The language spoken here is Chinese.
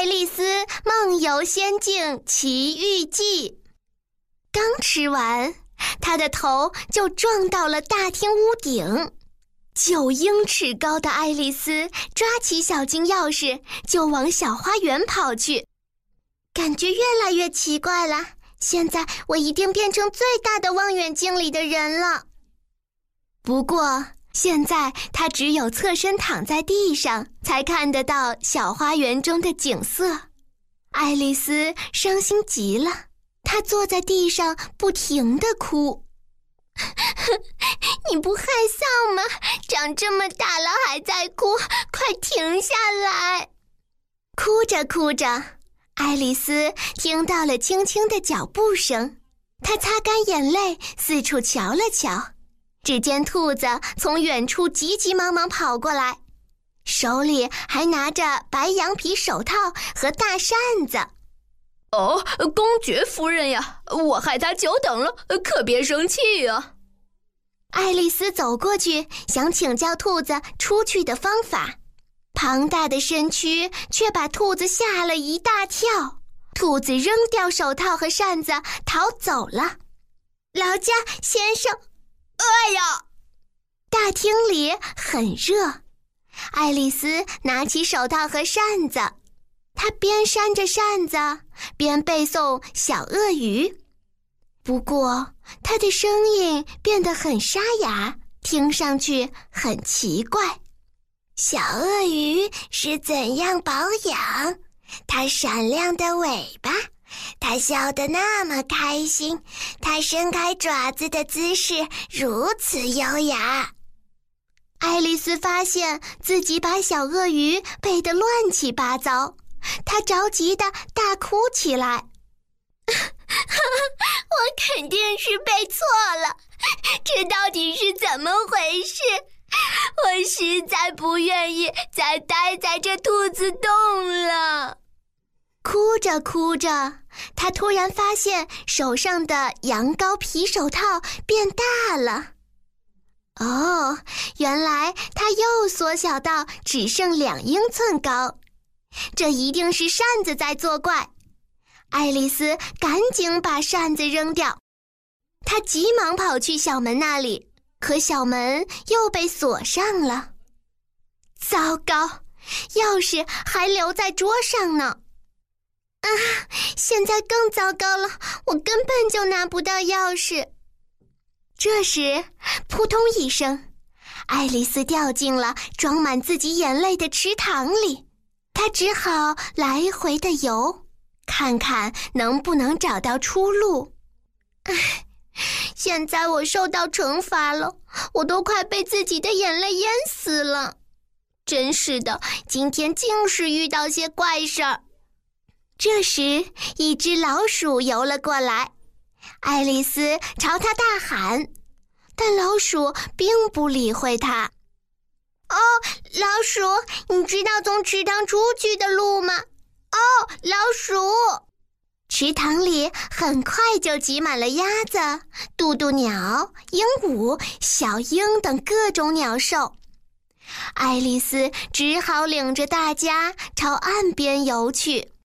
爱丽丝梦游仙境奇遇记》。刚吃完，她的头就撞到了大厅屋顶。九英尺高的爱丽丝抓起小金钥匙，就往小花园跑去。感觉越来越奇怪了。现在我一定变成最大的望远镜里的人了。不过现在她只有侧身躺在地上，才看得到小花园中的景色。爱丽丝伤心极了，她坐在地上不停地哭。你不害臊吗？长这么大了还在哭，快停下来！哭着哭着。爱丽丝听到了轻轻的脚步声，她擦干眼泪，四处瞧了瞧。只见兔子从远处急急忙忙跑过来，手里还拿着白羊皮手套和大扇子。哦，公爵夫人呀，我害他久等了，可别生气呀。爱丽丝走过去，想请教兔子出去的方法。庞大的身躯却把兔子吓了一大跳，兔子扔掉手套和扇子逃走了。劳驾先生，哎呀！大厅里很热，爱丽丝拿起手套和扇子，她边扇着扇子边背诵《小鳄鱼》，不过她的声音变得很沙哑，听上去很奇怪。小鳄鱼是怎样保养？它闪亮的尾巴，它笑得那么开心，它伸开爪子的姿势如此优雅。爱丽丝发现自己把小鳄鱼背得乱七八糟，她着急的大哭起来：“ 我肯定是背错了，这到底是怎么回事？”我实在不愿意再待在这兔子洞了。哭着哭着，他突然发现手上的羊羔皮手套变大了。哦，原来它又缩小到只剩两英寸高。这一定是扇子在作怪。爱丽丝赶紧把扇子扔掉，她急忙跑去小门那里。可小门又被锁上了，糟糕，钥匙还留在桌上呢。啊，现在更糟糕了，我根本就拿不到钥匙。这时，扑通一声，爱丽丝掉进了装满自己眼泪的池塘里。她只好来回的游，看看能不能找到出路。唉。现在我受到惩罚了，我都快被自己的眼泪淹死了。真是的，今天竟是遇到些怪事儿。这时，一只老鼠游了过来，爱丽丝朝它大喊，但老鼠并不理会它。哦，老鼠，你知道从池塘出去的路吗？哦，老鼠。池塘里很快就挤满了鸭子、渡渡鸟、鹦鹉、小鹰等各种鸟兽。爱丽丝只好领着大家朝岸边游去。